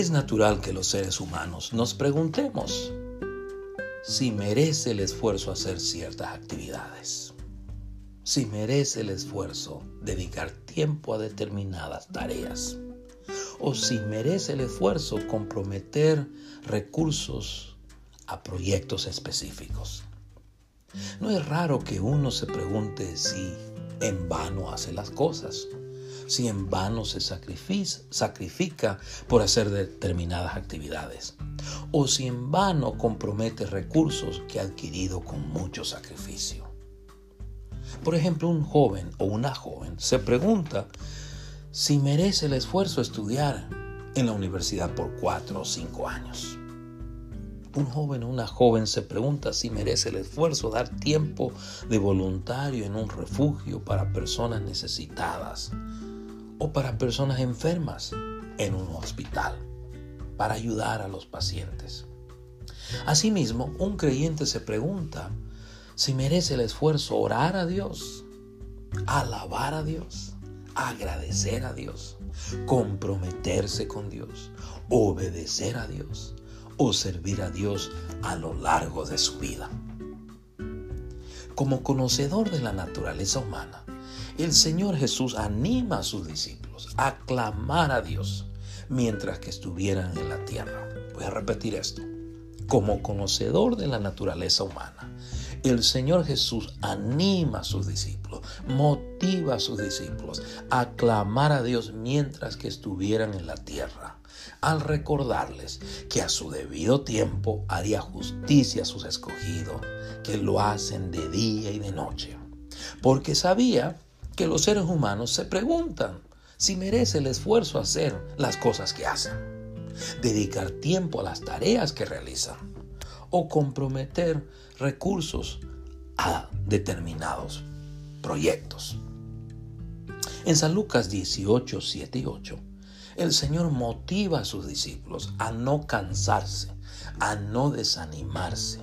Es natural que los seres humanos nos preguntemos si merece el esfuerzo hacer ciertas actividades, si merece el esfuerzo dedicar tiempo a determinadas tareas, o si merece el esfuerzo comprometer recursos a proyectos específicos. No es raro que uno se pregunte si en vano hace las cosas, si en vano se sacrifica por hacer determinadas actividades, o si en vano compromete recursos que ha adquirido con mucho sacrificio. Por ejemplo, un joven o una joven se pregunta si merece el esfuerzo estudiar en la universidad por cuatro o cinco años. Un joven o una joven se pregunta si merece el esfuerzo dar tiempo de voluntario en un refugio para personas necesitadas o para personas enfermas en un hospital para ayudar a los pacientes. Asimismo, un creyente se pregunta si merece el esfuerzo orar a Dios, alabar a Dios, agradecer a Dios, comprometerse con Dios, obedecer a Dios, o servir a Dios a lo largo de su vida. Como conocedor de la naturaleza humana, el Señor Jesús anima a sus discípulos a clamar a Dios mientras que estuvieran en la tierra. Voy a repetir esto. Como conocedor de la naturaleza humana, el Señor Jesús anima a sus discípulos, motiva a sus discípulos a clamar a Dios mientras que estuvieran en la tierra al recordarles que a su debido tiempo haría justicia a sus escogidos, que lo hacen de día y de noche. Porque sabía que los seres humanos se preguntan si merece el esfuerzo hacer las cosas que hacen, dedicar tiempo a las tareas que realizan o comprometer recursos a determinados proyectos. En San Lucas 18, 7 y 8 el Señor motiva a sus discípulos a no cansarse, a no desanimarse,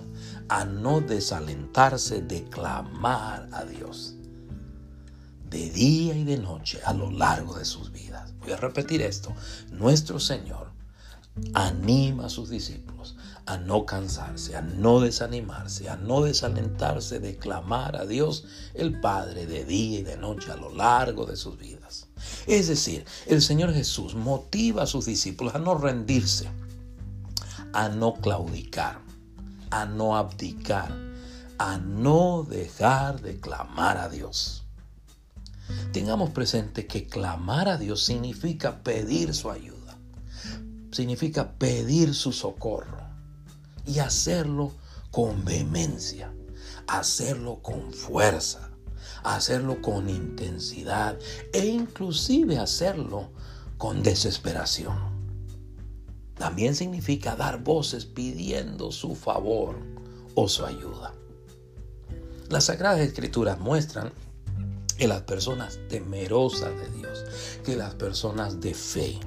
a no desalentarse de clamar a Dios de día y de noche a lo largo de sus vidas. Voy a repetir esto. Nuestro Señor anima a sus discípulos a no cansarse, a no desanimarse, a no desalentarse de clamar a Dios el Padre de día y de noche a lo largo de sus vidas. Es decir, el Señor Jesús motiva a sus discípulos a no rendirse, a no claudicar, a no abdicar, a no dejar de clamar a Dios. Tengamos presente que clamar a Dios significa pedir su ayuda, significa pedir su socorro y hacerlo con vehemencia, hacerlo con fuerza, hacerlo con intensidad e inclusive hacerlo con desesperación. También significa dar voces pidiendo su favor o su ayuda. Las Sagradas Escrituras muestran que las personas temerosas de Dios, que las personas de fe,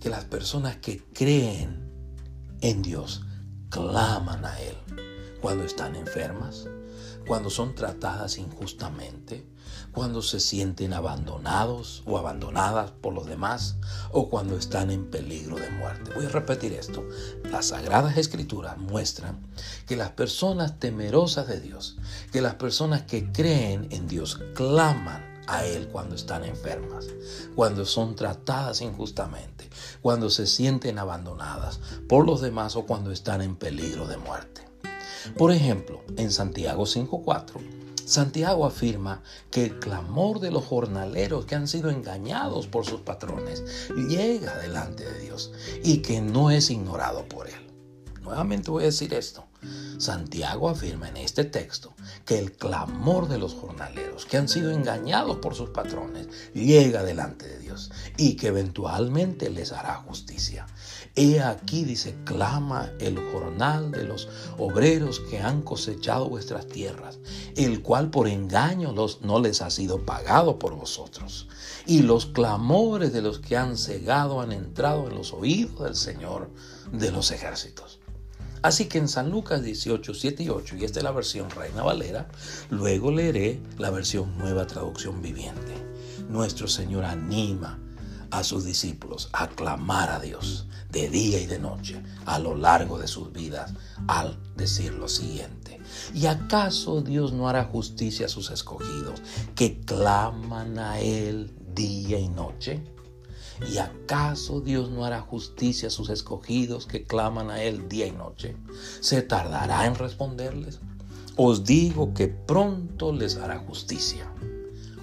que las personas que creen en Dios, claman a Él cuando están enfermas, cuando son tratadas injustamente, cuando se sienten abandonados o abandonadas por los demás o cuando están en peligro de muerte. Voy a repetir esto. Las sagradas escrituras muestran que las personas temerosas de Dios, que las personas que creen en Dios claman a Él cuando están enfermas, cuando son tratadas injustamente, cuando se sienten abandonadas por los demás o cuando están en peligro de muerte. Por ejemplo, en Santiago 5.4, Santiago afirma que el clamor de los jornaleros que han sido engañados por sus patrones llega delante de Dios y que no es ignorado por Él. Nuevamente voy a decir esto. Santiago afirma en este texto que el clamor de los jornaleros que han sido engañados por sus patrones llega delante de Dios y que eventualmente les hará justicia. He aquí, dice, clama el jornal de los obreros que han cosechado vuestras tierras, el cual por engaño los, no les ha sido pagado por vosotros. Y los clamores de los que han cegado han entrado en los oídos del Señor de los ejércitos. Así que en San Lucas 18, 7 y 8, y esta es la versión Reina Valera, luego leeré la versión Nueva Traducción Viviente. Nuestro Señor anima a sus discípulos a clamar a Dios de día y de noche a lo largo de sus vidas al decir lo siguiente. ¿Y acaso Dios no hará justicia a sus escogidos que claman a Él día y noche? ¿Y acaso Dios no hará justicia a sus escogidos que claman a Él día y noche? ¿Se tardará en responderles? Os digo que pronto les hará justicia.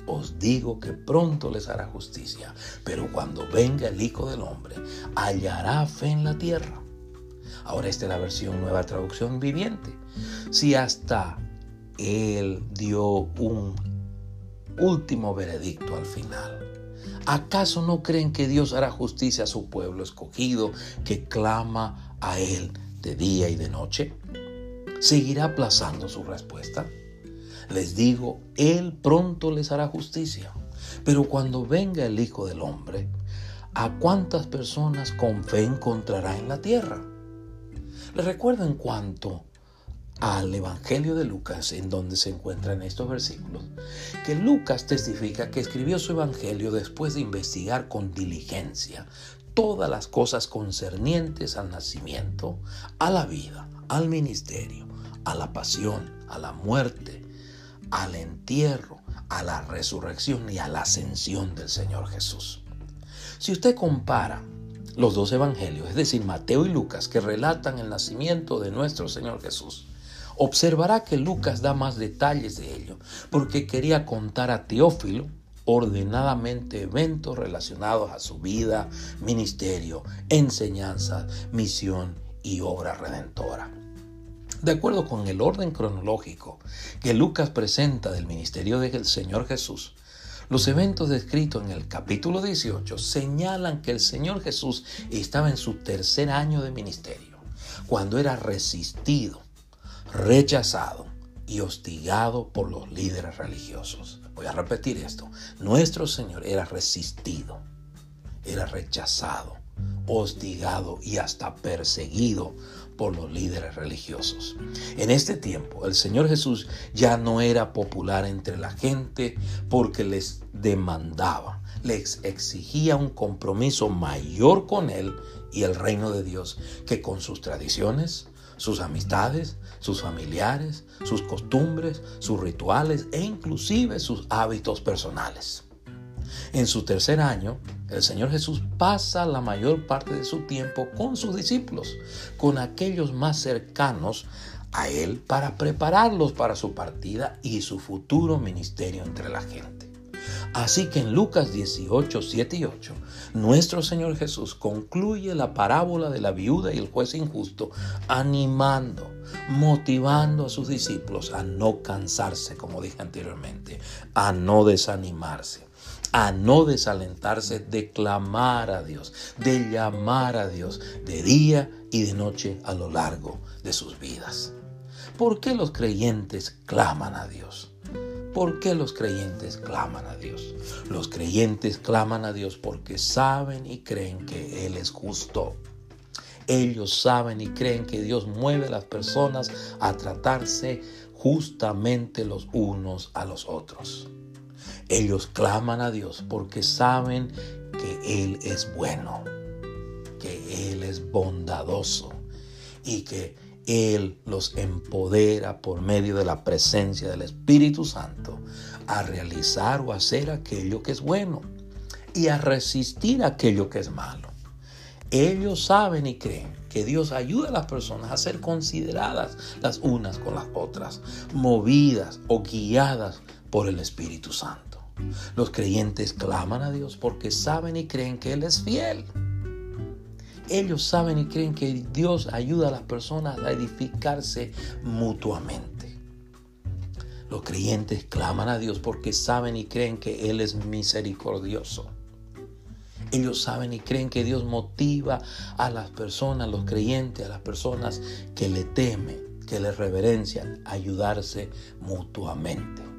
Os digo que pronto les hará justicia, pero cuando venga el Hijo del Hombre, hallará fe en la tierra. Ahora esta es la versión nueva traducción viviente. Si hasta Él dio un último veredicto al final, ¿acaso no creen que Dios hará justicia a su pueblo escogido que clama a Él de día y de noche? ¿Seguirá aplazando su respuesta? Les digo, Él pronto les hará justicia. Pero cuando venga el Hijo del Hombre, ¿a cuántas personas con fe encontrará en la tierra? Les recuerdo en cuanto al Evangelio de Lucas, en donde se encuentran estos versículos, que Lucas testifica que escribió su Evangelio después de investigar con diligencia todas las cosas concernientes al nacimiento, a la vida, al ministerio, a la pasión, a la muerte, al entierro, a la resurrección y a la ascensión del Señor Jesús. Si usted compara los dos evangelios, es decir, Mateo y Lucas, que relatan el nacimiento de nuestro Señor Jesús, observará que Lucas da más detalles de ello, porque quería contar a Teófilo ordenadamente eventos relacionados a su vida, ministerio, enseñanza, misión y obra redentora. De acuerdo con el orden cronológico que Lucas presenta del ministerio del Señor Jesús, los eventos descritos en el capítulo 18 señalan que el Señor Jesús estaba en su tercer año de ministerio, cuando era resistido, rechazado y hostigado por los líderes religiosos. Voy a repetir esto. Nuestro Señor era resistido, era rechazado, hostigado y hasta perseguido por los líderes religiosos. En este tiempo el Señor Jesús ya no era popular entre la gente porque les demandaba, les exigía un compromiso mayor con Él y el reino de Dios que con sus tradiciones, sus amistades, sus familiares, sus costumbres, sus rituales e inclusive sus hábitos personales. En su tercer año, el Señor Jesús pasa la mayor parte de su tiempo con sus discípulos, con aquellos más cercanos a Él para prepararlos para su partida y su futuro ministerio entre la gente. Así que en Lucas 18, 7 y 8, nuestro Señor Jesús concluye la parábola de la viuda y el juez injusto, animando, motivando a sus discípulos a no cansarse, como dije anteriormente, a no desanimarse a no desalentarse de clamar a Dios, de llamar a Dios de día y de noche a lo largo de sus vidas. ¿Por qué los creyentes claman a Dios? ¿Por qué los creyentes claman a Dios? Los creyentes claman a Dios porque saben y creen que Él es justo. Ellos saben y creen que Dios mueve a las personas a tratarse justamente los unos a los otros. Ellos claman a Dios porque saben que Él es bueno, que Él es bondadoso y que Él los empodera por medio de la presencia del Espíritu Santo a realizar o hacer aquello que es bueno y a resistir aquello que es malo. Ellos saben y creen que Dios ayuda a las personas a ser consideradas las unas con las otras, movidas o guiadas por el Espíritu Santo. Los creyentes claman a Dios porque saben y creen que Él es fiel. Ellos saben y creen que Dios ayuda a las personas a edificarse mutuamente. Los creyentes claman a Dios porque saben y creen que Él es misericordioso. Ellos saben y creen que Dios motiva a las personas, los creyentes, a las personas que le temen, que le reverencian, a ayudarse mutuamente.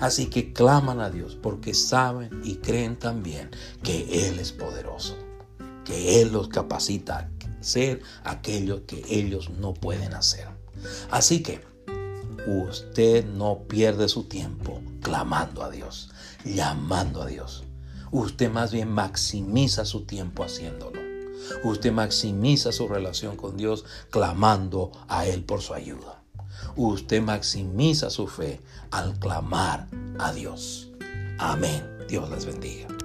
Así que claman a Dios porque saben y creen también que Él es poderoso, que Él los capacita a hacer aquello que ellos no pueden hacer. Así que usted no pierde su tiempo clamando a Dios, llamando a Dios. Usted más bien maximiza su tiempo haciéndolo. Usted maximiza su relación con Dios clamando a Él por su ayuda. Usted maximiza su fe al clamar a Dios. Amén. Dios les bendiga.